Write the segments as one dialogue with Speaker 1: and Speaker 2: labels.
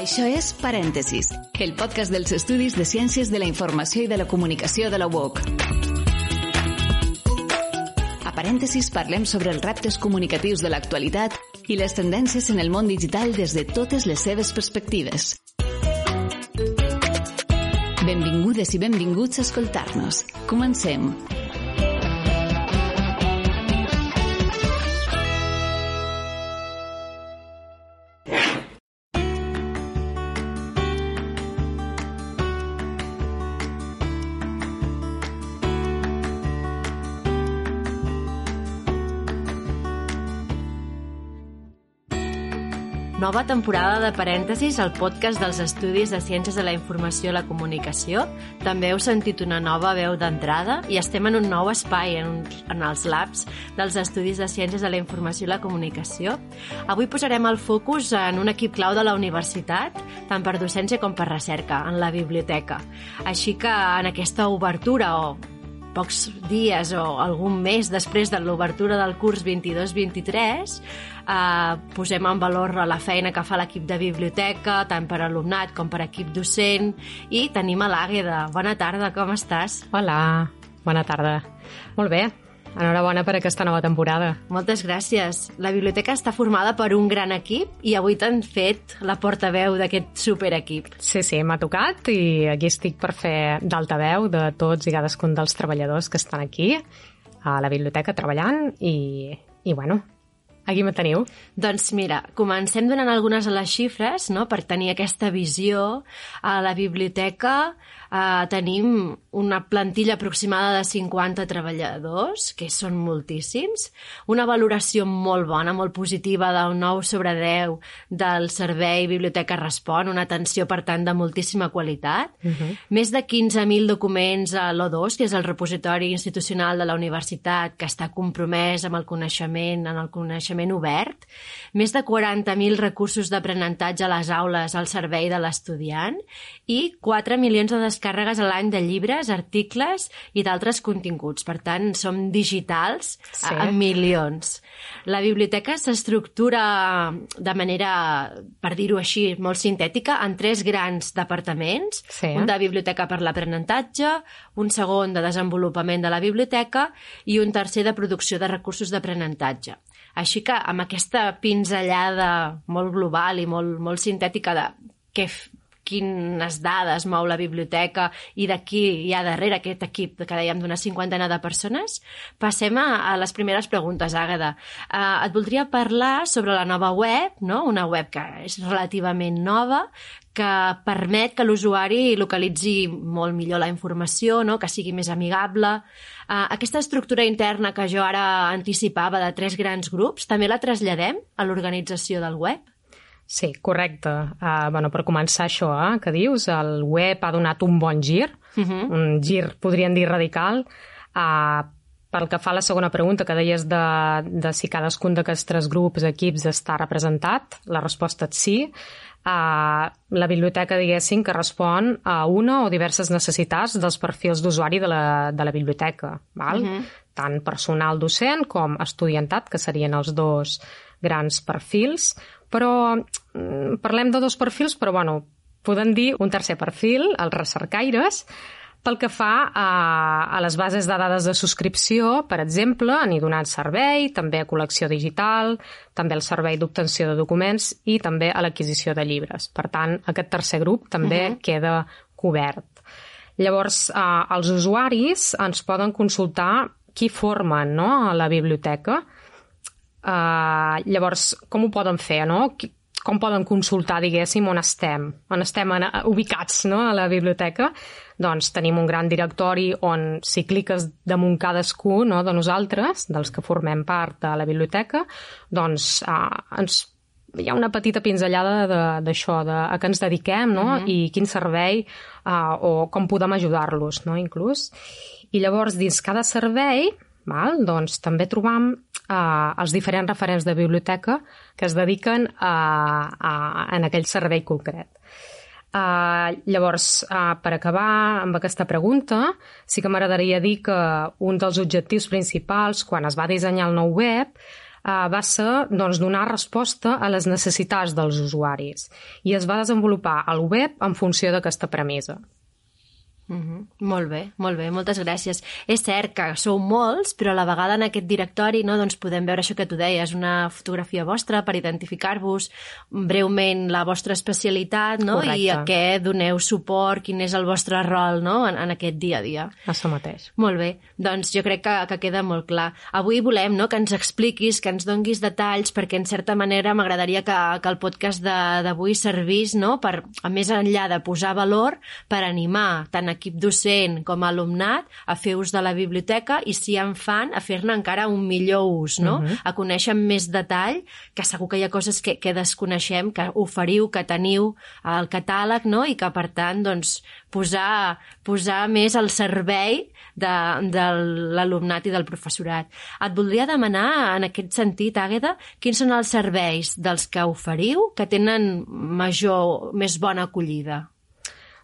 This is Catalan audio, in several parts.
Speaker 1: Això és Parèntesis, el podcast dels estudis de Ciències de la Informació i de la Comunicació de la UOC. A Parèntesis parlem sobre els reptes comunicatius de l'actualitat i les tendències en el món digital des de totes les seves perspectives. Benvingudes i benvinguts a escoltar-nos. Comencem.
Speaker 2: Nova temporada de Parèntesis, el podcast dels Estudis de Ciències de la Informació i la Comunicació. També heu sentit una nova veu d'entrada i estem en un nou espai, en, en els labs dels Estudis de Ciències de la Informació i la Comunicació. Avui posarem el focus en un equip clau de la universitat, tant per docència com per recerca, en la biblioteca. Així que en aquesta obertura o pocs dies o algun mes després de l'obertura del curs 22-23 eh, posem en valor la feina que fa l'equip de biblioteca, tant per alumnat com per equip docent, i tenim a l'Àgueda. Bona tarda, com estàs?
Speaker 3: Hola, bona tarda. Molt bé, enhorabona per aquesta nova temporada.
Speaker 2: Moltes gràcies. La biblioteca està formada per un gran equip i avui t'han fet la portaveu d'aquest superequip.
Speaker 3: Sí, sí, m'ha tocat i aquí estic per fer d'altaveu de tots i cadascun dels treballadors que estan aquí a la biblioteca treballant i, i bueno, Aquí me teniu.
Speaker 2: Doncs mira, comencem donant algunes de les xifres no? per tenir aquesta visió. A la biblioteca eh, tenim una plantilla aproximada de 50 treballadors, que són moltíssims, una valoració molt bona, molt positiva del 9 sobre 10 del servei Biblioteca Respon, una atenció, per tant, de moltíssima qualitat, uh -huh. més de 15.000 documents a l'O2, que és el repositori institucional de la universitat, que està compromès amb el coneixement, en el coneixement obert, més de 40.000 recursos d'aprenentatge a les aules al servei de l'estudiant i 4 milions de descàrregues a l'any de llibres, articles i d'altres continguts. Per tant, som digitals sí. en milions. La biblioteca s'estructura de manera, per dir-ho així, molt sintètica, en tres grans departaments. Sí. Un de biblioteca per l'aprenentatge, un segon de desenvolupament de la biblioteca i un tercer de producció de recursos d'aprenentatge. Així que amb aquesta pinzellada molt global i molt, molt sintètica de què, quines dades mou la biblioteca i d'aquí hi ha darrere aquest equip que dèiem d'una cinquantena de persones, passem a, a les primeres preguntes, Àgada. Uh, et voldria parlar sobre la nova web, no? una web que és relativament nova, que permet que l'usuari localitzi molt millor la informació, no? que sigui més amigable. Uh, aquesta estructura interna que jo ara anticipava de tres grans grups, també la traslladem a l'organització del web?
Speaker 3: Sí, correcte. Uh, bueno, per començar això eh, que dius, el web ha donat un bon gir, uh -huh. un gir, podríem dir, radical. Uh, pel que fa a la segona pregunta que deies de, de si cadascun d'aquests tres grups, equips, està representat, la resposta és sí. Uh, la biblioteca, diguéssim, que respon a una o diverses necessitats dels perfils d'usuari de, la, de la biblioteca, val? Uh -huh. tant personal docent com estudiantat, que serien els dos grans perfils, però mm, parlem de dos perfils, però bueno, podem dir un tercer perfil, els recercaires, pel que fa a, a les bases de dades de subscripció, per exemple, han donat servei, també a col·lecció digital, també al servei d'obtenció de documents i també a l'adquisició de llibres. Per tant, aquest tercer grup també uh -huh. queda cobert. Llavors, eh, els usuaris ens poden consultar qui formen no, a la biblioteca, Uh, llavors, com ho poden fer, no? Com poden consultar, diguéssim, on estem, on estem en, ubicats no? a la biblioteca? doncs tenim un gran directori on si cliques damunt cadascú no, de nosaltres, dels que formem part de la biblioteca, doncs eh, ens hi ha una petita pinzellada d'això, de, de, a què ens dediquem, no? Uh -huh. I quin servei uh, o com podem ajudar-los, no? Inclús. I llavors, dins cada servei, val, doncs també trobam uh, els diferents referents de biblioteca que es dediquen a, a, en aquell servei concret. Uh, llavors, uh, per acabar amb aquesta pregunta, sí que m'agradaria dir que un dels objectius principals quan es va dissenyar el nou web eh, va ser doncs, donar resposta a les necessitats dels usuaris i es va desenvolupar el web en funció d'aquesta premissa.
Speaker 2: Mm -hmm. Molt bé, molt bé, moltes gràcies. És cert que sou molts, però a la vegada en aquest directori no, doncs podem veure això que tu deies, una fotografia vostra per identificar-vos breument la vostra especialitat no? i a què doneu suport, quin és el vostre rol no? en, en aquest dia a dia.
Speaker 3: Això mateix.
Speaker 2: Molt bé, doncs jo crec que, que queda molt clar. Avui volem no, que ens expliquis, que ens donguis detalls, perquè en certa manera m'agradaria que, que el podcast d'avui servís no, per, a més enllà de posar valor, per animar tant a equip docent com a alumnat a fer ús de la biblioteca i si en fan a fer-ne encara un millor ús, no? Uh mhm. -huh. A conèixer amb més detall, que segur que hi ha coses que, que desconeixem, que oferiu, que teniu al catàleg, no? I que, per tant, doncs, posar, posar més al servei de, de l'alumnat i del professorat. Et voldria demanar, en aquest sentit, Àgueda, quins són els serveis dels que oferiu que tenen major, més bona acollida?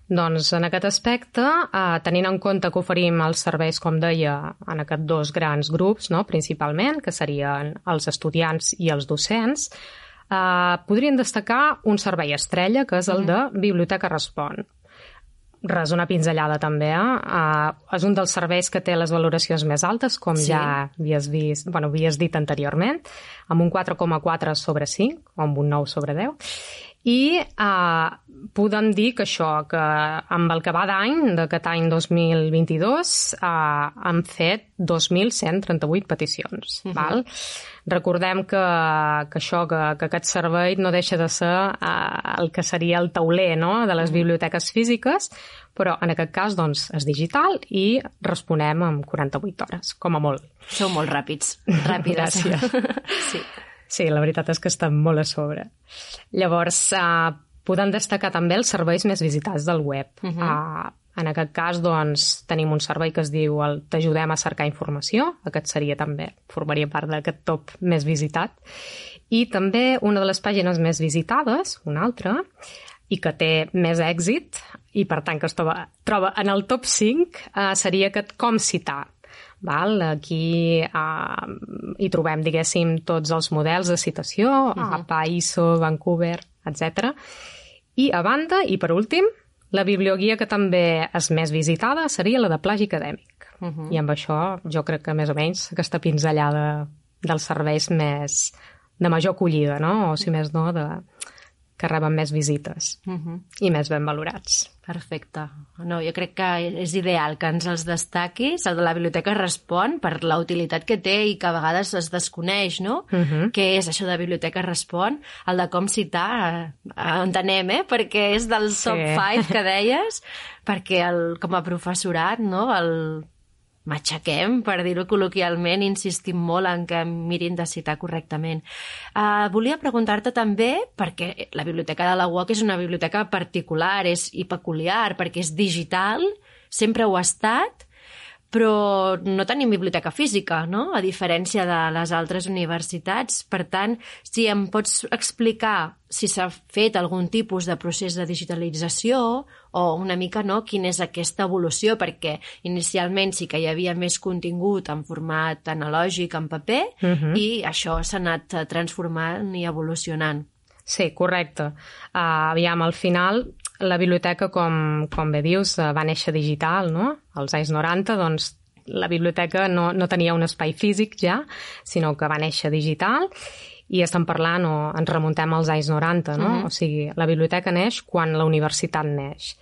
Speaker 3: Doncs en aquest aspecte, eh, tenint en compte que oferim els serveis, com deia, en aquests dos grans grups, no, principalment, que serien els estudiants i els docents, eh, podrien destacar un servei estrella, que és el de Biblioteca Respon. Res, una pinzellada també, eh? Uh, és un dels serveis que té les valoracions més altes, com sí. ja havies, vist, bueno, havies dit anteriorment, amb un 4,4 sobre 5, o amb un 9 sobre 10, i uh, podem dir que això, que amb el que va d'any, d'aquest any 2022, uh, han fet 2.138 peticions. Uh -huh. val? Recordem que, que això, que, que aquest servei no deixa de ser uh, el que seria el tauler no? de les biblioteques físiques, però en aquest cas doncs, és digital i responem en 48 hores, com a molt.
Speaker 2: Sou molt ràpids. Ràpides.
Speaker 3: Gràcies. sí. Sí, la veritat és que està molt a sobre. Llavors, uh, podem destacar també els serveis més visitats del web. Uh -huh. uh, en aquest cas, doncs, tenim un servei que es diu el T'ajudem a cercar informació. Aquest seria també, formaria part d'aquest top més visitat. I també una de les pàgines més visitades, una altra, i que té més èxit, i per tant que es troba, troba en el top 5, uh, seria aquest Com citar. Val? Aquí uh, hi trobem, diguéssim, tots els models de citació, uh -huh. APA, ISO, Vancouver, etc. I a banda, i per últim, la biblioguia que també és més visitada seria la de plagi acadèmic. Uh -huh. I amb això jo crec que més o menys aquesta pinzellada dels serveis més de major acollida, no? O si més no, de, que reben més visites uh -huh. i més ben valorats.
Speaker 2: Perfecte. No, jo crec que és ideal que ens els destaquis. El de la biblioteca respon per la utilitat que té i que a vegades es desconeix, no? Uh -huh. Què és això de biblioteca respon? El de com citar, eh, entenem, eh? Perquè és del top sí. 5 que deies, perquè el, com a professorat, no? El, matxaquem, per dir-ho col·loquialment, insistim molt en que mirin de citar correctament. Uh, volia preguntar-te també, perquè la biblioteca de la UOC és una biblioteca particular és, i peculiar, perquè és digital, sempre ho ha estat, però no tenim biblioteca física, no? a diferència de les altres universitats. Per tant, si em pots explicar si s'ha fet algun tipus de procés de digitalització o una mica no, quina és aquesta evolució, perquè inicialment sí que hi havia més contingut en format analògic, en paper, uh mhm. -huh. i això s'ha anat transformant i evolucionant.
Speaker 3: Sí, correcte. Uh, aviam, al final la biblioteca, com, com bé dius, eh, va néixer digital, no? Als anys 90, doncs, la biblioteca no, no tenia un espai físic ja, sinó que va néixer digital i estem parlant o ens remuntem als anys 90, no? Uh -huh. O sigui, la biblioteca neix quan la universitat neix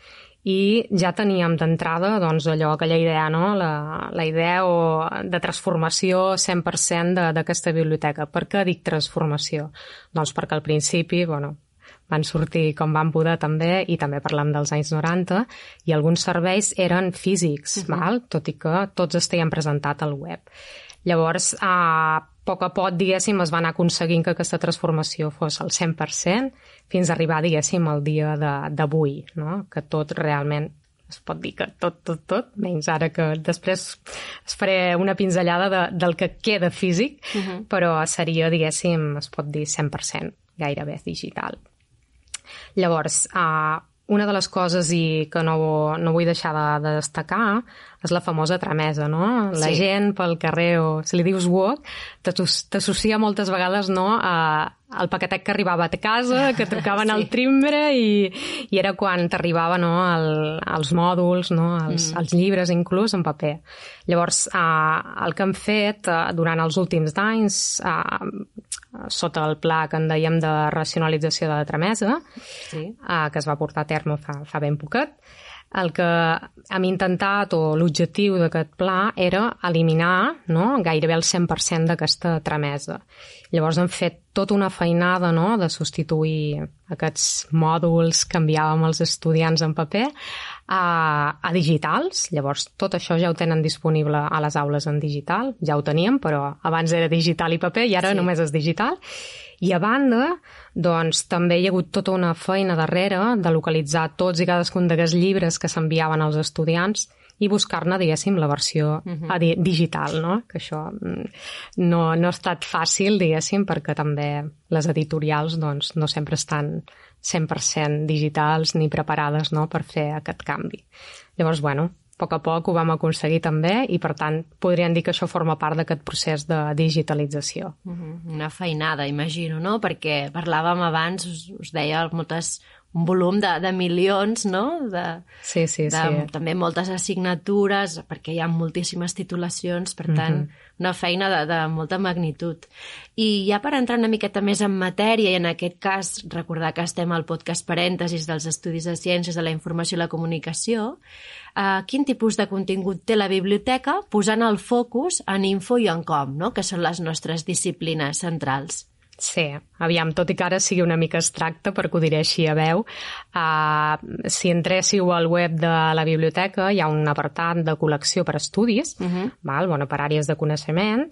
Speaker 3: i ja teníem d'entrada doncs, allò, aquella idea, no? la, la idea o de transformació 100% d'aquesta biblioteca. Per què dic transformació? Doncs perquè al principi bueno, van sortir com van poder també, i també parlem dels anys 90, i alguns serveis eren físics, uh -huh. val? tot i que tots estiguem presentat al web. Llavors, a poc a poc, diguéssim, es va anar aconseguint que aquesta transformació fos al 100% fins a arribar, diguéssim, al dia d'avui, no? que tot realment es pot dir que tot, tot, tot, menys ara que després es faré una pinzellada de, del que queda físic, uh -huh. però seria, diguéssim, es pot dir 100% gairebé digital. Llavors, uh, una de les coses i que no, no vull deixar de, de destacar és la famosa tramesa, no? La sí. gent pel carrer o si li dius walk t'associa moltes vegades no, a, el paquetet que arribava a casa, que trucaven sí. al timbre i, i era quan t'arribava no, el, els mòduls, no, els, mm. els llibres inclús en paper. Llavors, eh, el que hem fet eh, durant els últims anys, eh, sota el pla que en dèiem de racionalització de la tramesa, sí. eh, que es va portar a terme fa, fa ben poquet, el que hem intentat, o l'objectiu d'aquest pla, era eliminar no, gairebé el 100% d'aquesta tramesa. Llavors hem fet tota una feinada no, de substituir aquests mòduls que enviàvem als estudiants en paper a, a digitals. Llavors tot això ja ho tenen disponible a les aules en digital, ja ho teníem, però abans era digital i paper i ara sí. només és digital. I a banda, doncs també hi ha hagut tota una feina darrere de localitzar tots i cadascun d'aquests llibres que s'enviaven als estudiants i buscar-ne, diguéssim, la versió uh -huh. di digital, no? Que això mm, no, no ha estat fàcil, diguéssim, perquè també les editorials doncs, no sempre estan 100% digitals ni preparades no, per fer aquest canvi. Llavors, bueno, a poc a poc ho vam aconseguir també i, per tant, podríem dir que això forma part d'aquest procés de digitalització.
Speaker 2: Uh -huh. Una feinada, imagino, no? Perquè parlàvem abans, us, us deia moltes un volum de, de milions, no? De,
Speaker 3: sí, sí,
Speaker 2: de,
Speaker 3: sí.
Speaker 2: També moltes assignatures, perquè hi ha moltíssimes titulacions, per tant, mm -hmm. una feina de, de molta magnitud. I ja per entrar una miqueta més en matèria, i en aquest cas recordar que estem al podcast Parèntesis dels Estudis de Ciències de la Informació i la Comunicació, eh, quin tipus de contingut té la biblioteca posant el focus en info i en com, no? que són les nostres disciplines centrals?
Speaker 3: Sí, aviam, tot i que ara sigui una mica abstracte, perquè ho diré així a veu, uh, si entréssiu al web de la biblioteca hi ha un apartat de col·lecció per estudis, uh -huh. val? Bueno, per àrees de coneixement,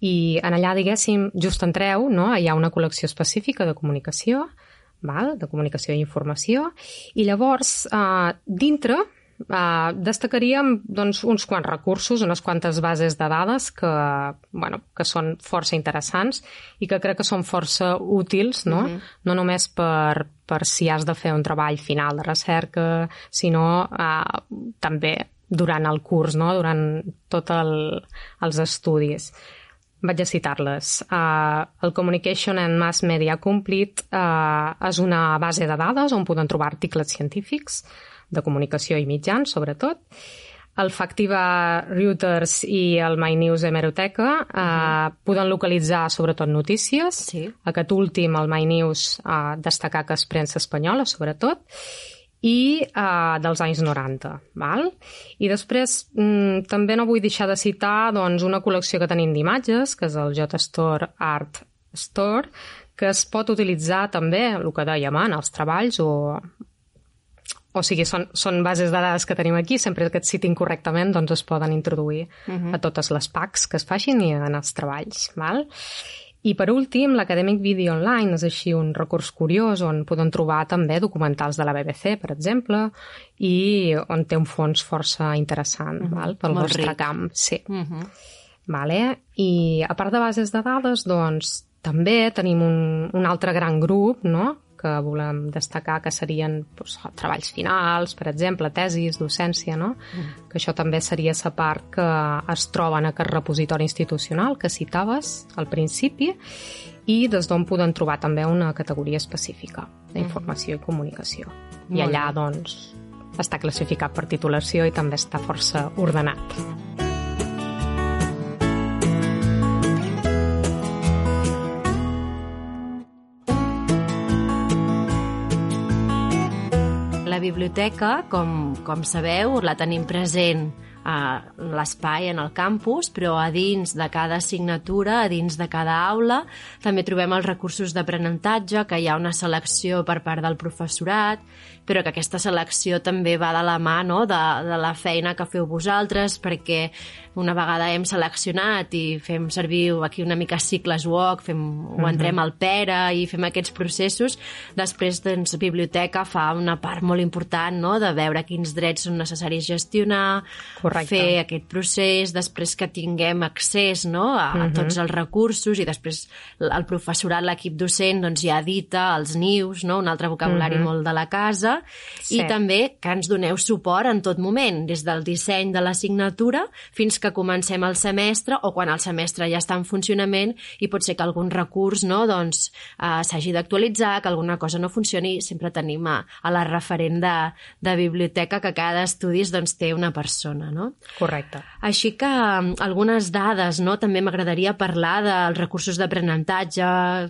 Speaker 3: i en allà, diguéssim, just entreu, no? hi ha una col·lecció específica de comunicació, val? de comunicació i informació, i llavors, uh, dintre Uh, destacaríem doncs, uns quants recursos, unes quantes bases de dades que, bueno, que són força interessants i que crec que són força útils, no? Uh mhm. -huh. No només per, per si has de fer un treball final de recerca, sinó uh, també durant el curs, no? durant tots el, els estudis. Vaig a citar-les. Uh, el Communication and Mass Media Complete uh, és una base de dades on poden trobar articles científics, de comunicació i mitjans, sobretot. El Factiva Reuters i el My News Hemeroteca eh, uh -huh. poden localitzar sobretot notícies.
Speaker 2: Sí.
Speaker 3: Aquest últim, el My News, eh, destacar que és premsa espanyola, sobretot, i eh, dels anys 90. Val? I després mm, també no vull deixar de citar doncs, una col·lecció que tenim d'imatges, que és el JSTOR Art Store, que es pot utilitzar també, el que dèiem, en els treballs o o sigui, són, són bases de dades que tenim aquí, sempre que et citin correctament doncs es poden introduir uh mhm. -huh. a totes les PACs que es facin i en els treballs. Val? I per últim, l'Academic Video Online és així un recurs curiós on poden trobar també documentals de la BBC, per exemple, i on té un fons força interessant uh mhm. -huh. val? pel Molt vostre ric. camp. Sí. Uh mhm. -huh. vale? I a part de bases de dades, doncs, també tenim un, un altre gran grup, no?, que volem destacar que serien doncs, treballs finals, per exemple, tesis, docència, no? Mm. Que això també seria la part que es troba en aquest repositori institucional que citaves al principi i des d'on poden trobar també una categoria específica d'informació mm. i comunicació. Molt I allà, doncs, està classificat per titulació i també està força ordenat.
Speaker 2: la biblioteca, com, com sabeu, la tenim present l'espai en el campus, però a dins de cada assignatura, a dins de cada aula, també trobem els recursos d'aprenentatge, que hi ha una selecció per part del professorat, però que aquesta selecció també va de la mà no? de, de la feina que feu vosaltres, perquè una vegada hem seleccionat i fem servir aquí una mica cicles walk, fem, ho mhm. entrem al Pere i fem aquests processos, després doncs, Biblioteca fa una part molt important no? de veure quins drets són necessaris gestionar, Correcte. Fer aquest procés, després que tinguem accés no? a, uh -huh. a mhm. tots els recursos i després el professorat, l'equip docent, doncs ja edita els nius, no? un altre vocabulari uh mhm. -huh. molt de la casa, sí. i també que ens doneu suport en tot moment, des del disseny de l'assignatura fins que comencem el semestre o quan el semestre ja està en funcionament i pot ser que algun recurs no, doncs, eh, s'hagi d'actualitzar, que alguna cosa no funcioni, sempre tenim a, a la referent de, de biblioteca que cada estudi doncs, té una persona. No?
Speaker 3: Correcte.
Speaker 2: Així que algunes dades, no? també m'agradaria parlar dels recursos d'aprenentatge,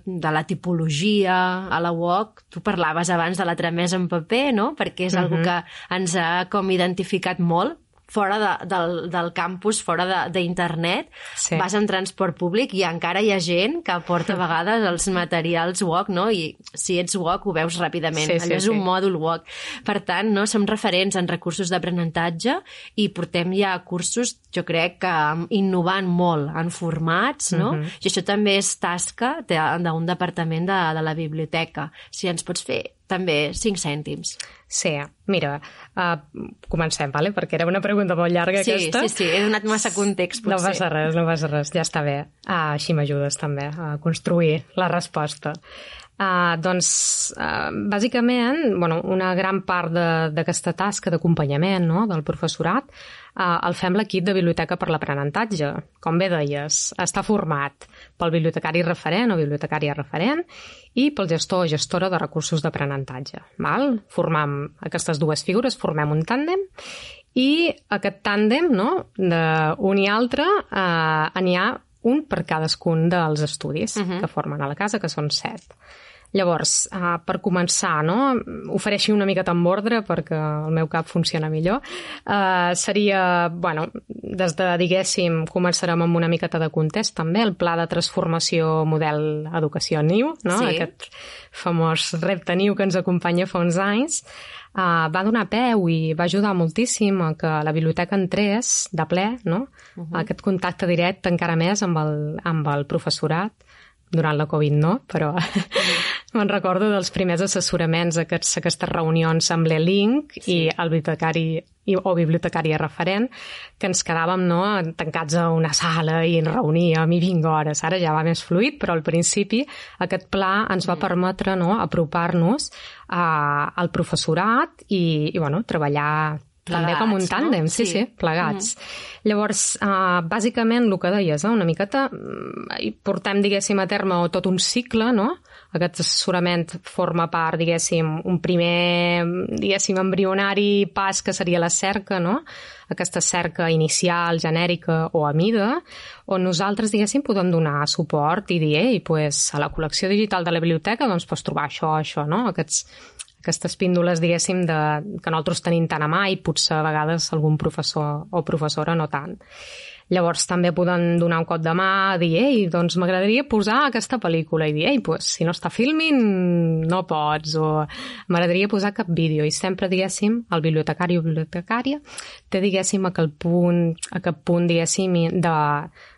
Speaker 2: de la tipologia, a la UOC, tu parlaves abans de la tramesa en paper, no? perquè és uh -huh. una que ens ha com identificat molt fora de, del, del campus, fora d'internet, sí. vas en transport públic i encara hi ha gent que porta a vegades els materials WOC, no? I si ets WOC ho veus ràpidament. Sí, sí, Allò és sí. un mòdul WOC. Per tant, no som referents en recursos d'aprenentatge i portem ja cursos, jo crec que innovant molt en formats, no? Uh mhm. -huh. I això també és tasca d'un departament de, de la biblioteca. Si ens pots fer també 5 cèntims.
Speaker 3: Sí, mira, uh, comencem, vale? perquè era una pregunta molt llarga
Speaker 2: sí,
Speaker 3: aquesta.
Speaker 2: Sí, sí, he donat massa context, potser.
Speaker 3: No passa res, no passa res, ja està bé. Uh, així m'ajudes també a construir la resposta. Uh, doncs, uh, bàsicament, bueno, una gran part d'aquesta tasca d'acompanyament no?, del professorat uh, el fem l'equip de Biblioteca per l'Aprenentatge. Com bé deies, està format pel bibliotecari referent o bibliotecària referent i pel gestor o gestora de recursos d'aprenentatge. Formam aquestes dues figures, formem un tàndem i aquest tàndem, no?, d'un i altre, eh, n'hi ha un per cadascun dels estudis uh mhm. -huh. que formen a la casa, que són set. Llavors, uh, per començar, no? ofereixi una mica amb ordre perquè el meu cap funciona millor. Uh, seria, bueno, des de, diguéssim, començarem amb una miqueta de context també, el pla de transformació model educació NIU, no?
Speaker 2: Sí.
Speaker 3: aquest famós repte NIU que ens acompanya fa uns anys, uh, va donar peu i va ajudar moltíssim a que la biblioteca entrés de ple, no? Uh -huh. aquest contacte directe encara més amb el, amb el professorat durant la Covid no, però me'n recordo dels primers assessoraments, aquests, aquestes reunions amb l'E-Link sí. i el bibliotecari i, o bibliotecària referent, que ens quedàvem no, tancats a una sala i ens reuníem i vinga hores. Ara ja va més fluid, però al principi aquest pla ens va permetre no, apropar-nos al professorat i, i bueno, treballar Plegats, també com un tàndem, no? sí, sí, plegats. Mm -hmm. Llavors, uh, bàsicament, el que deies, eh, una miqueta, i portem, diguéssim, a terme tot un cicle, no? Aquest assessorament forma part, diguéssim, un primer, diguéssim, embrionari pas que seria la cerca, no? Aquesta cerca inicial, genèrica o a mida, on nosaltres, diguéssim, podem donar suport i dir, ei, pues, a la col·lecció digital de la biblioteca, doncs, pots trobar això, això, no? Aquests, aquestes píndoles, diguéssim, de, que nosaltres tenim tant a mà i potser a vegades algun professor o professora no tant. Llavors també poden donar un cop de mà, dir, ei, doncs m'agradaria posar aquesta pel·lícula i dir, ei, pues, si no està filming no pots, o m'agradaria posar cap vídeo i sempre, diguéssim, el bibliotecari o bibliotecària té, diguéssim, aquell punt, aquell punt, diguéssim, de,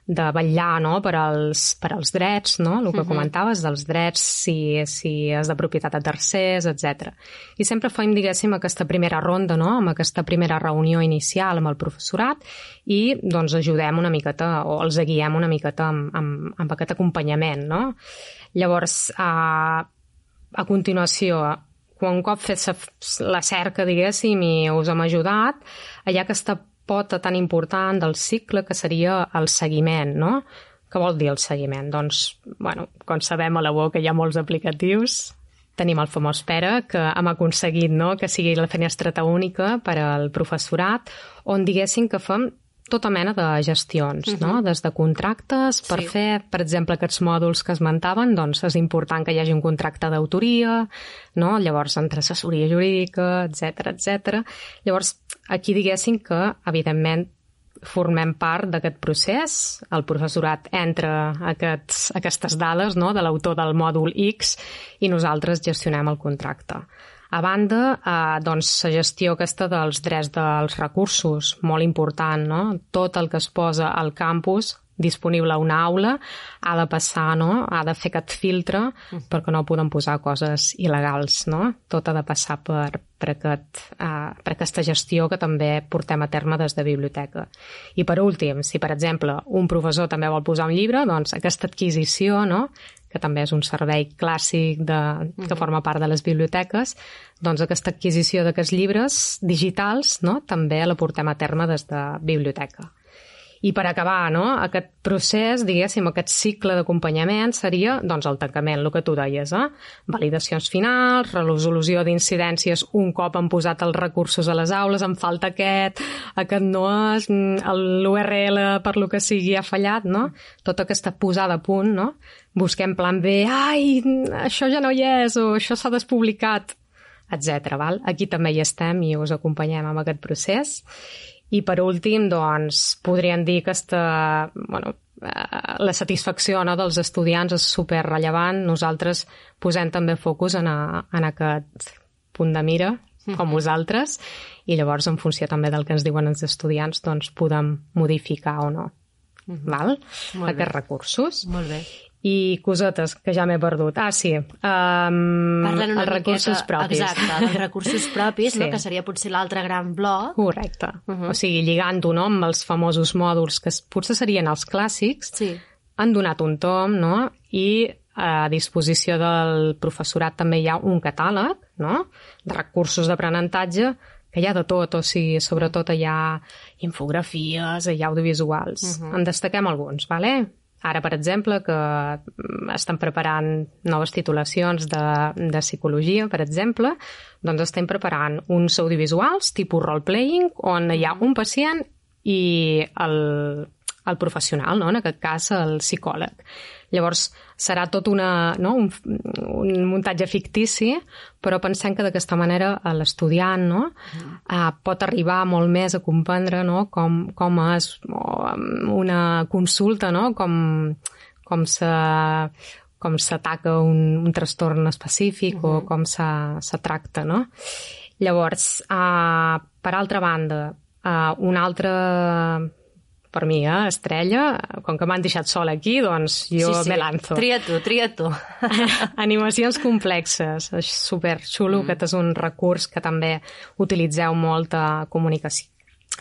Speaker 3: de vetllar no? per, als, per als drets, no? el que uh -huh. comentaves, dels drets, si, si és de propietat de tercers, etc. I sempre fem, diguéssim, aquesta primera ronda, no? amb aquesta primera reunió inicial amb el professorat i doncs ajudem una miqueta o els guiem una miqueta amb, amb, amb aquest acompanyament. No? Llavors, a, a continuació, quan un cop fet la cerca, diguéssim, i us hem ajudat, hi ha aquesta pota tan important del cicle que seria el seguiment, no? Què vol dir el seguiment? Doncs, bueno, com sabem a la UOC hi ha molts aplicatius, tenim el famós Pere, que hem aconseguit no? que sigui la finestreta única per al professorat, on diguéssim que fem tota mena de gestions, uh -huh. no? Mhm. Des de contractes, per sí. fer, per exemple, aquests mòduls que esmentaven, doncs és important que hi hagi un contracte d'autoria, no? Llavors, entre assessoria jurídica, etc etc. Llavors, aquí diguéssim que, evidentment, formem part d'aquest procés. El professorat entra aquests, aquestes dades no, de l'autor del mòdul X i nosaltres gestionem el contracte. A banda, eh, doncs, la gestió aquesta dels drets dels recursos, molt important, no? Tot el que es posa al campus disponible a una aula ha de passar, no? ha de fer aquest filtre perquè no poden posar coses il·legals. No? Tot ha de passar per, per, aquest, uh, per aquesta gestió que també portem a terme des de biblioteca. I per últim, si per exemple un professor també vol posar un llibre, doncs aquesta adquisició no? Que també és un servei clàssic de, que forma part de les biblioteques, doncs aquesta adquisició d'aquests llibres digitals no? també la portem a terme des de biblioteca. I per acabar, no? aquest procés, diguéssim, aquest cicle d'acompanyament seria doncs, el tancament, el que tu deies, eh? validacions finals, resolució d'incidències un cop han posat els recursos a les aules, em falta aquest, aquest no és, l'URL per lo que sigui ha fallat, no? Tota aquesta posada a punt, no? Busquem plan B, ai, això ja no hi és, o això s'ha despublicat, etc. Val? Aquí també hi estem i us acompanyem amb aquest procés. I per últim, doncs, podríem dir que esta, bueno, eh, la satisfacció no, dels estudiants és super rellevant. Nosaltres posem també focus en, a, en aquest punt de mira, com vosaltres, i llavors, en funció també del que ens diuen els estudiants, doncs podem modificar o no. Val?
Speaker 2: Molt
Speaker 3: Aquests
Speaker 2: bé.
Speaker 3: recursos.
Speaker 2: Molt bé.
Speaker 3: I cosetes que ja m'he perdut. Ah, sí. Um,
Speaker 2: Parlen una
Speaker 3: els recursos
Speaker 2: miqueta,
Speaker 3: propis.
Speaker 2: Exacte, dels recursos propis,
Speaker 3: Sí.
Speaker 2: no? que seria potser l'altre gran bloc.
Speaker 3: Correcte. Uh. -huh. O sigui, lligant-ho no, amb els famosos mòduls, que potser serien els clàssics,
Speaker 2: Sí.
Speaker 3: han donat un tom, no? I a disposició del professorat també hi ha un catàleg, no?, de recursos d'aprenentatge que hi ha de tot, o sigui, sobretot hi ha infografies, hi ha audiovisuals. Uh -huh. En destaquem alguns, vale? Ara, per exemple, que mm, estan preparant noves titulacions de, de psicologia, per exemple, doncs estem preparant uns audiovisuals tipus role-playing, on hi ha un pacient i el, el professional, no? en aquest cas el psicòleg. Llavors, serà tot una, no? un, un muntatge fictici, però pensem que d'aquesta manera l'estudiant no? uh, pot arribar molt més a comprendre no? com, com és una consulta, no? com, com se com s'ataca un, un trastorn específic uh -huh. o com se, se tracta, no? Llavors, uh, per altra banda, uh, un altre per mi, eh, estrella, com que m'han deixat sola aquí, doncs jo me lanzo.
Speaker 2: Tria tu, tria tu.
Speaker 3: Animacions complexes, és super xulo, mm. aquest és un recurs que també utilitzeu molt a comunicació,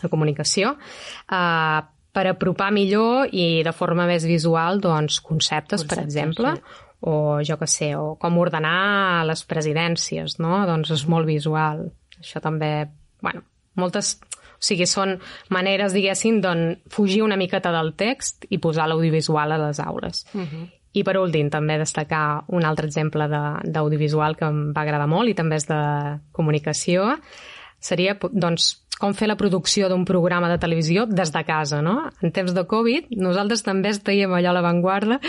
Speaker 3: a comunicació uh, per apropar millor i de forma més visual doncs, conceptes, conceptes per exemple, sí. o jo que sé, o com ordenar les presidències, no? Doncs és molt visual. Això també, bueno, moltes... O sigui, són maneres, diguéssim, d'on fugir una miqueta del text i posar l'audiovisual a les aules. Uh -huh. I per últim, també destacar un altre exemple d'audiovisual que em va agradar molt i també és de comunicació, seria doncs, com fer la producció d'un programa de televisió des de casa, no? En temps de Covid, nosaltres també estàvem allò a l'avantguarda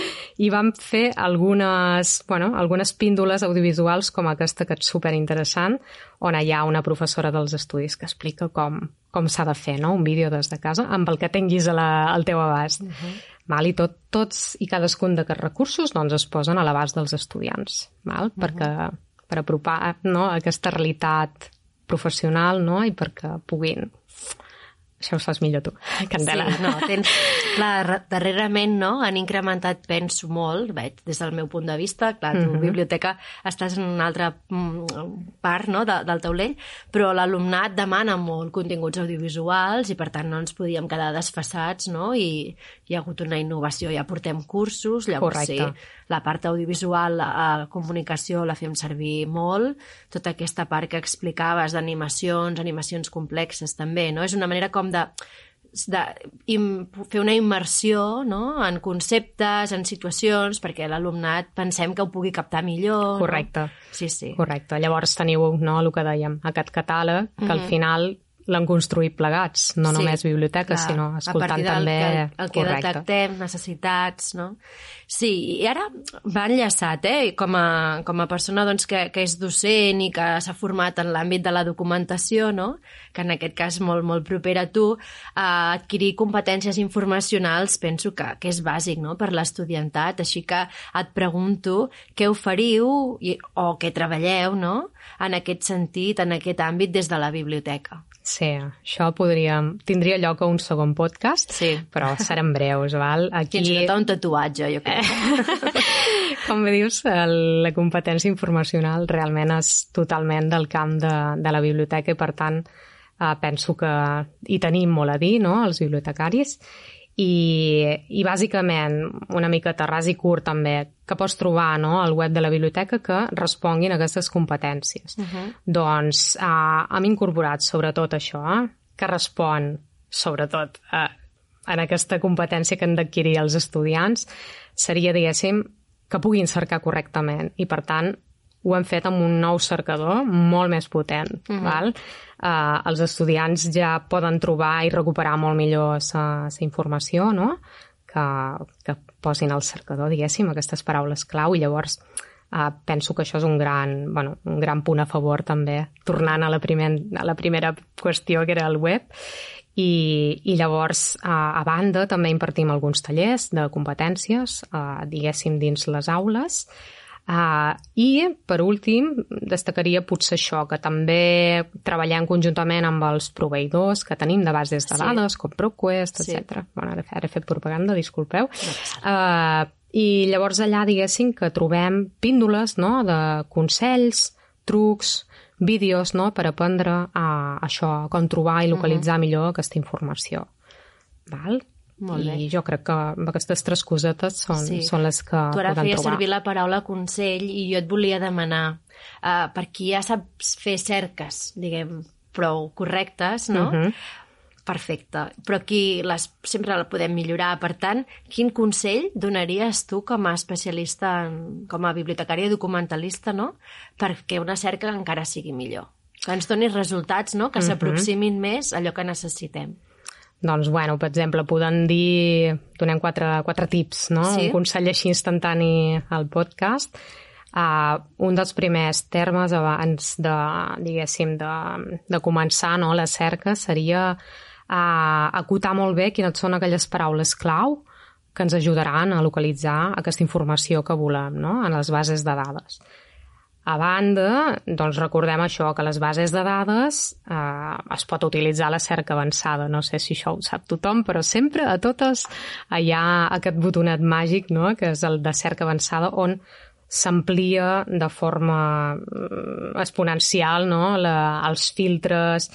Speaker 3: i vam fer algunes, bueno, algunes píndoles audiovisuals com aquesta que és superinteressant, on hi ha una professora dels estudis que explica com, com s'ha de fer, no? Un vídeo des de casa amb el que tinguis a la, al teu abast. Uh -huh. Val? I tot, tots i cadascun d'aquests recursos doncs, es posen a l'abast dels estudiants, val? Uh -huh. perquè per apropar no, aquesta realitat professional no? i perquè puguin... Això ho saps millor tu, Candela.
Speaker 2: Sí, no, tens... Clar, re- darrerament no, han incrementat, penso, molt, veig, des del meu punt de vista, clar, tu, mm -hmm. biblioteca, estàs en una altra mm, part no, de, del taulell, però l'alumnat demana molt continguts audiovisuals i, per tant, no ens podíem quedar desfassats, no? I hi ha hagut una innovació, ja portem cursos, llavors
Speaker 3: Correcte.
Speaker 2: sí, la part audiovisual a comunicació la fem servir molt, tota aquesta part que explicaves d'animacions, animacions complexes també, no? És una manera com de, de im, fer una immersió no? en conceptes, en situacions, perquè l'alumnat pensem que ho pugui captar millor.
Speaker 3: Correcte.
Speaker 2: No? Sí, sí.
Speaker 3: Correcte. Llavors teniu no, el que dèiem, aquest catàleg, que al final l'han construït plegats, no
Speaker 2: Sí,
Speaker 3: només biblioteques,
Speaker 2: clar,
Speaker 3: sinó
Speaker 2: a
Speaker 3: escoltant
Speaker 2: partir del
Speaker 3: també...
Speaker 2: que, el que
Speaker 3: Correcte.
Speaker 2: detectem, necessitats, no? Sí, i ara va enllaçat, eh? Com a, com a persona doncs, que, que és docent i que s'ha format en l'àmbit de la documentació, no? que en aquest cas molt, molt proper a tu, a adquirir competències informacionals penso que, que és bàsic no? per l'estudiantat, així que et pregunto què oferiu i, o què treballeu no? en aquest sentit, en aquest àmbit des de la biblioteca.
Speaker 3: Sí, això podríem... Tindria lloc a un segon podcast,
Speaker 2: Sí.
Speaker 3: però serem breus, val?
Speaker 2: Aquí... I tot un tatuatge, jo crec.
Speaker 3: Com bé dius, el- la competència informacional realment és totalment del camp de, de la biblioteca i, per tant, eh, penso que hi tenim molt a dir, no?, els bibliotecaris. I, i bàsicament, una mica ras i curt també, que pots trobar no, al web de la biblioteca que responguin a aquestes competències. Uh -huh. Doncs eh, hem incorporat sobretot això, eh, que respon sobretot eh, en aquesta competència que han d'adquirir els estudiants, seria, diguéssim, que puguin cercar correctament i, per tant, ho hem fet amb un nou cercador molt més potent. Uh -huh. val? Uh, els estudiants ja poden trobar i recuperar molt millor sa informació, no? que, que posin al cercador, diguéssim, aquestes paraules clau, i llavors uh, penso que això és un gran, bueno, un gran punt a favor també, tornant a la, primer, a la primera qüestió que era el web, i, i llavors, a, a banda, també impartim alguns tallers de competències, uh, diguéssim, dins les aules, Uh, I, per últim, destacaria potser això, que també treballem conjuntament amb els proveïdors que tenim de bases de
Speaker 2: Sí.
Speaker 3: dades, com ProQuest,
Speaker 2: Sí.
Speaker 3: etc. Bueno, ara, ara he fet propaganda, disculpeu. Uh, I llavors allà, diguéssim, que trobem píndoles no?, de consells, trucs, vídeos, no?, per aprendre a això, com trobar i localitzar millor aquesta informació. Val?
Speaker 2: Molt bé.
Speaker 3: I jo crec que amb aquestes tres cosetes són,
Speaker 2: Sí.
Speaker 3: són les que
Speaker 2: Tu ara feies
Speaker 3: trobar.
Speaker 2: servir la paraula consell i jo et volia demanar, uh, per qui ja saps fer cerques, diguem, prou correctes, no?
Speaker 3: Mhm.
Speaker 2: Perfecte. Però aquí les, sempre la podem millorar. Per tant, quin consell donaries tu com a especialista, en, com a bibliotecària i documentalista, no? perquè una cerca encara sigui millor? Que ens donis resultats no? que s'aproximin més a allò que necessitem.
Speaker 3: Doncs, bueno, per exemple, podem dir... Donem quatre, quatre tips, no?
Speaker 2: Sí.
Speaker 3: Un consell així instantani al podcast. Uh, un dels primers termes abans de, diguéssim, de, de començar no, la cerca seria uh, acotar molt bé quines són aquelles paraules clau que ens ajudaran a localitzar aquesta informació que volem no? en les bases de dades. A banda, doncs recordem això, que les bases de dades eh, es pot utilitzar a la cerca avançada. No sé si això ho sap tothom, però sempre a totes hi ha aquest botonet màgic, no?, que és el de cerca avançada, on s'amplia de forma mm, exponencial no? la, els filtres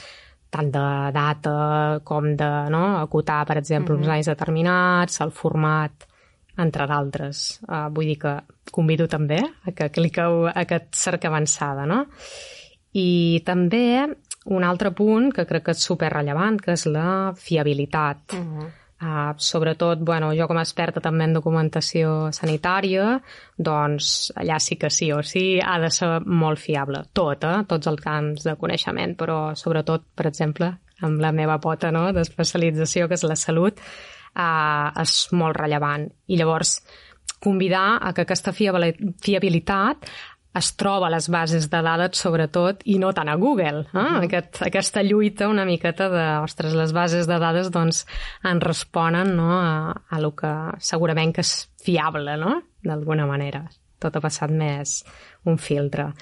Speaker 3: tant de data com de no? acotar, per exemple, uns anys determinats, el format, entre d'altres. Uh, vull dir que convido també a que cliqueu a aquest cerca avançada, no? I també un altre punt que crec que és super rellevant, que és la fiabilitat.
Speaker 2: Uh -huh.
Speaker 3: Uh, sobretot, bueno, jo com a experta també en documentació sanitària, doncs allà sí que sí o sí ha de ser molt fiable. Tot, eh? Tots els camps de coneixement, però sobretot, per exemple, amb la meva pota no? d'especialització, que és la salut, uh, és molt rellevant. I llavors, convidar a que aquesta fiabili- fiabilitat es troba a les bases de dades sobretot i no tant a Google. Eh? -huh. Aquest, aquesta lluita una miqueta de, ostres, les bases de dades doncs en responen no, a, a lo que segurament que és fiable, no? d'alguna manera. Tot ha passat més un filtre.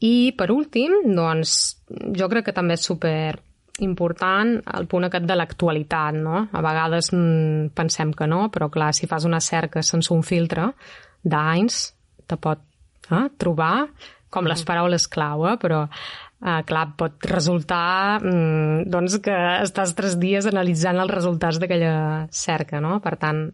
Speaker 3: I per últim, doncs, jo crec que també és super important el punt aquest de l'actualitat, no? A vegades mm, pensem que no, però clar, si fas una cerca sense un filtre d'anys, te pot eh, trobar com les paraules clau, eh? però eh, clar, pot resultar mm, doncs que estàs tres dies analitzant els resultats d'aquella cerca, no? Per tant,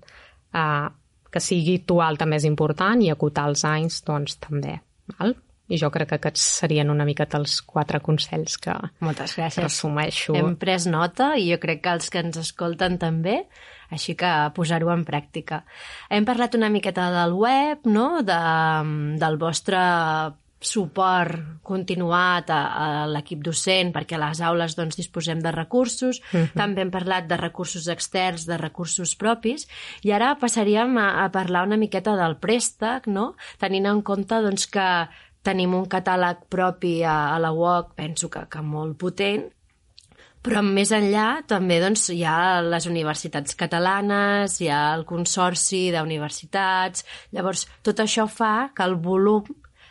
Speaker 3: eh, que sigui actual també és important i acotar els anys, doncs també, val? I jo crec que aquests serien una miqueta els quatre consells que
Speaker 2: Moltes gràcies.
Speaker 3: resumeixo.
Speaker 2: Hem pres nota i jo crec que els que ens escolten també, així que posar-ho en pràctica. Hem parlat una miqueta del web, no? de, del vostre suport continuat a, a l'equip docent perquè a les aules doncs, disposem de recursos. Uh -huh. També hem parlat de recursos externs, de recursos propis. I ara passaríem a, a parlar una miqueta del préstec, no? tenint en compte doncs, que tenim un catàleg propi a, a la UOC, penso que, que molt potent, però més enllà també doncs, hi ha les universitats catalanes, hi ha el consorci d'universitats... Llavors, tot això fa que el volum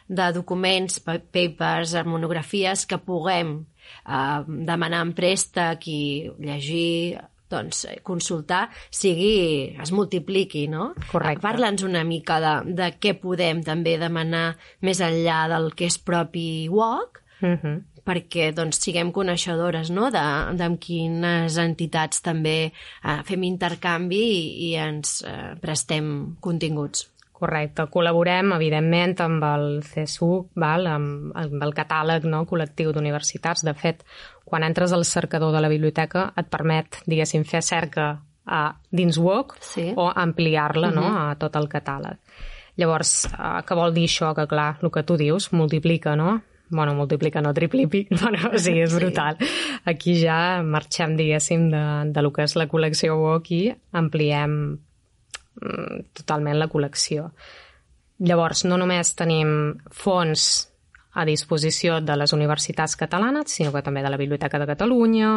Speaker 2: de documents, papers, monografies que puguem eh, demanar en préstec i llegir doncs, consultar, sigui, es multipliqui, no?
Speaker 3: Correcte.
Speaker 2: Parla'ns una mica de, de què podem també demanar més enllà del que és propi WOC, uh. -huh. perquè doncs, siguem coneixedores no? de, de quines entitats també eh, fem intercanvi i, i ens eh, prestem continguts.
Speaker 3: Correcte. Col·laborem, evidentment, amb el CSUC, val? Amb, amb el catàleg no? col·lectiu d'universitats. De fet, quan entres al cercador de la biblioteca et permet, diguéssim, fer cerca a, dins WOC sí. o ampliar-la uh -huh. no? Mhm. a tot el catàleg. Llavors, eh, què vol dir això? Que, clar, el que tu dius multiplica, no? bueno, multiplica, no triplipi, bueno, o sigui, és brutal. Sí. Aquí ja marxem, diguéssim, de, de lo que és la col·lecció WOC i ampliem Mm, totalment la col·lecció. Llavors, no només tenim fons a disposició de les universitats catalanes, sinó que també de la Biblioteca de Catalunya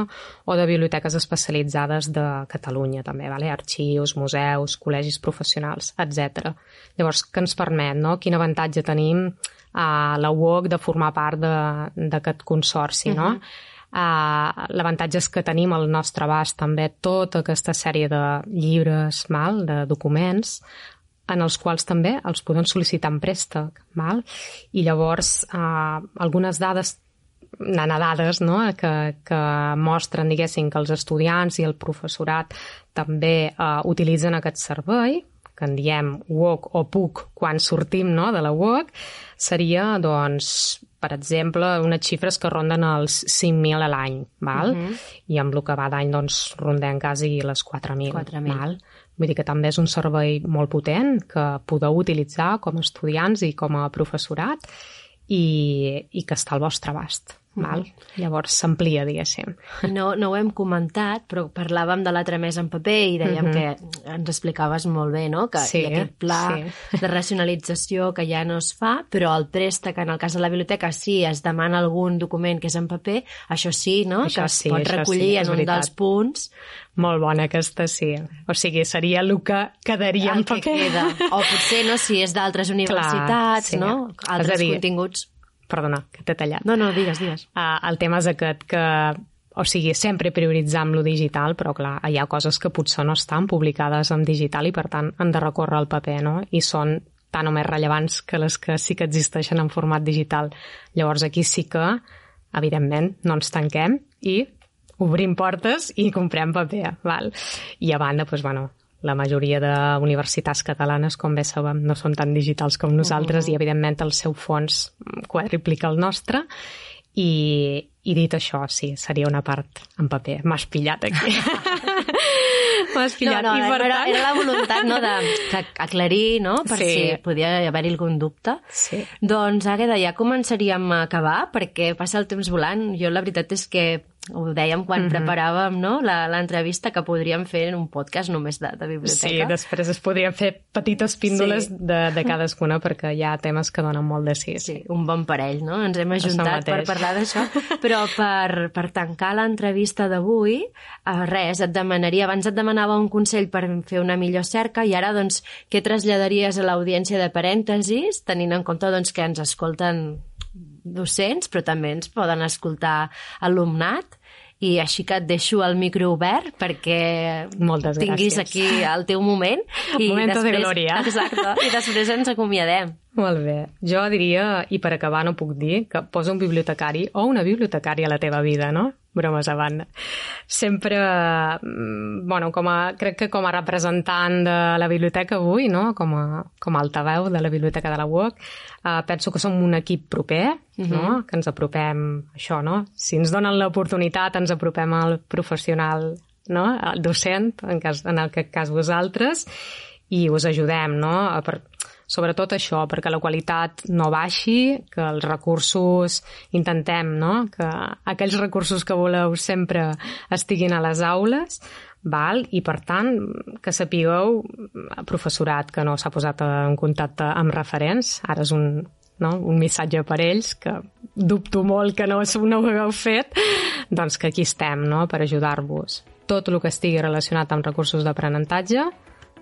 Speaker 3: o de biblioteques especialitzades de Catalunya, també, vale? arxius, museus, col·legis professionals, etc. Llavors, què ens permet? No? Quin avantatge tenim a la UOC de formar part d'aquest consorci, uh -huh. no? Uh, L'avantatge és que tenim al nostre abast també tota aquesta sèrie de llibres, mal, de documents, en els quals també els podem sol·licitar en préstec. Val? I llavors, uh, algunes dades nanadades no? que, que mostren diguéssim, que els estudiants i el professorat també uh, utilitzen aquest servei, que en diem WOC o PUC quan sortim no, de la WOC, seria doncs, per exemple, unes xifres que ronden els 5.000 a l'any, val? Uh mhm. -huh. I amb el que va d'any, doncs, rondem quasi les 4.000, 4 val? Vull dir que també és un servei molt potent que podeu utilitzar com a estudiants i com a professorat i, i que està al vostre abast. Val? Llavors s'amplia, diguéssim.
Speaker 2: No, no ho hem comentat, però parlàvem de l'altre mes en paper i dèiem uh -huh. que ens explicaves molt bé, no?, que sí, aquest pla sí. de racionalització que ja no es fa, però el préstec, en el cas de la biblioteca, sí, es demana algun document que és en paper, això sí, no?, això que es sí, pot recollir sí, en un veritat. dels punts.
Speaker 3: Molt bona aquesta, sí. O sigui, seria el que quedaria
Speaker 2: el
Speaker 3: en paper.
Speaker 2: Que queda. O potser, no, si és d'altres universitats, Clar, sí. no?, altres dir, continguts
Speaker 3: Perdona, que t'he tallat.
Speaker 2: No, no, digues, digues.
Speaker 3: Uh, el tema és aquest que o sigui, sempre prioritzam lo digital, però clar, hi ha coses que potser no estan publicades en digital i per tant han de recórrer al paper, no? I són tan o més rellevants que les que sí que existeixen en format digital. Llavors aquí sí que, evidentment, no ens tanquem i obrim portes i comprem paper, val? I a banda, doncs, bueno, la majoria d'universitats catalanes, com bé sabem, no són tan digitals com nosaltres uh -huh. i, evidentment, el seu fons quadriplica el nostre i, i dit això, sí, seria una part en paper. M'has pillat aquí.
Speaker 2: M'has pillat. No, no, I per era, tant... era la voluntat no, de aclarir, no?, per sí. si podia haver-hi algun dubte.
Speaker 3: Sí.
Speaker 2: Doncs, Àgueda, ja començaríem a acabar, perquè passa el temps volant. Jo la veritat és que ho dèiem quan mm -hmm. preparàvem no? l'entrevista, que podríem fer en un podcast només de, de biblioteca.
Speaker 3: Sí, després es podrien fer petites píndoles sí. de, de cadascuna perquè hi ha temes que donen molt de sí.
Speaker 2: Sí, un bon parell, no? Ens hem ajuntat per parlar d'això. Però per, per tancar l'entrevista d'avui, eh, res, et demanaria, abans et demanava un consell per fer una millor cerca i ara, doncs, què traslladaries a l'audiència de parèntesis, tenint en compte doncs, que ens escolten docents, però també ens poden escoltar alumnat i així que et deixo el micro obert perquè
Speaker 3: Moltes
Speaker 2: tinguis
Speaker 3: gràcies.
Speaker 2: aquí el teu moment.
Speaker 3: I Momento després, de glòria.
Speaker 2: Exacte, i després ens acomiadem.
Speaker 3: Molt bé. Jo diria, i per acabar no puc dir, que posa un bibliotecari o una bibliotecària a la teva vida, no? Bromes a banda. Sempre, mm, bueno, com a, crec que com a representant de la biblioteca avui, no? com, a, com a altaveu de la biblioteca de la UOC, eh, penso que som un equip proper, uh -huh. no? Mhm. que ens apropem, això, no? Si ens donen l'oportunitat, ens apropem al professional, no? al docent, en, cas, en el cas vosaltres, i us ajudem, no? Per, sobretot això, perquè la qualitat no baixi, que els recursos intentem, no?, que aquells recursos que voleu sempre estiguin a les aules, val? i per tant que sapigueu professorat que no s'ha posat en contacte amb referents, ara és un, no? un missatge per ells, que dubto molt que no, no ho hagueu fet, doncs que aquí estem no? per ajudar-vos. Tot el que estigui relacionat amb recursos d'aprenentatge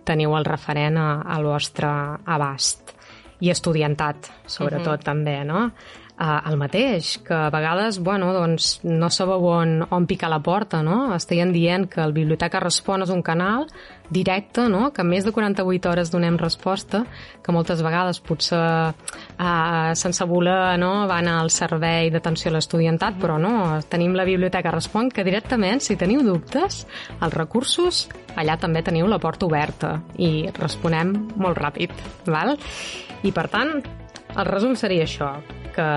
Speaker 3: teniu el referent a, al vostre abast. I estudiantat, sobretot, uh -huh. també, no? eh, el mateix, que a vegades bueno, doncs, no sabeu on, on picar la porta, no? Estaien dient que el Biblioteca Respon és un canal directe, no? que més de 48 hores donem resposta, que moltes vegades potser eh, sense voler no? van al servei d'atenció a l'estudiantat, però no, tenim la Biblioteca Respon, que directament, si teniu dubtes, els recursos, allà també teniu la porta oberta i responem molt ràpid. Val? I per tant, el resum seria això, que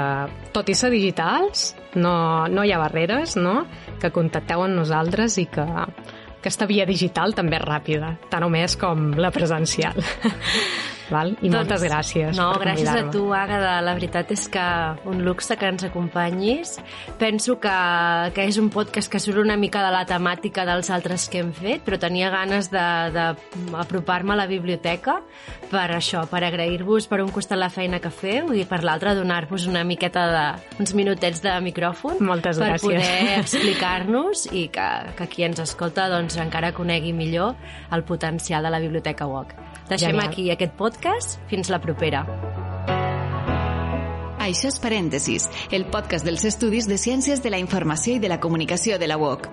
Speaker 3: tot i ser digitals no, no hi ha barreres, no? que contacteu amb nosaltres i que aquesta via digital també és ràpida, tant o més com la presencial. Val? I doncs, moltes gràcies
Speaker 2: no, gràcies a tu, Àgada. La veritat és que un luxe que ens acompanyis. Penso que, que és un podcast que surt una mica de la temàtica dels altres que hem fet, però tenia ganes d'apropar-me a la biblioteca per això, per agrair-vos per un costat la feina que feu i per l'altre donar-vos una miqueta de, uns minutets de micròfon
Speaker 3: Moltes
Speaker 2: per
Speaker 3: gràcies.
Speaker 2: poder explicar-nos i que, que qui ens escolta doncs, encara conegui millor el potencial de la Biblioteca UOC. Deixem
Speaker 3: Genial.
Speaker 2: aquí aquest podcast. Fins la propera.
Speaker 1: Això és Parèntesis, el podcast dels estudis de Ciències de la Informació i de la Comunicació de la UOC.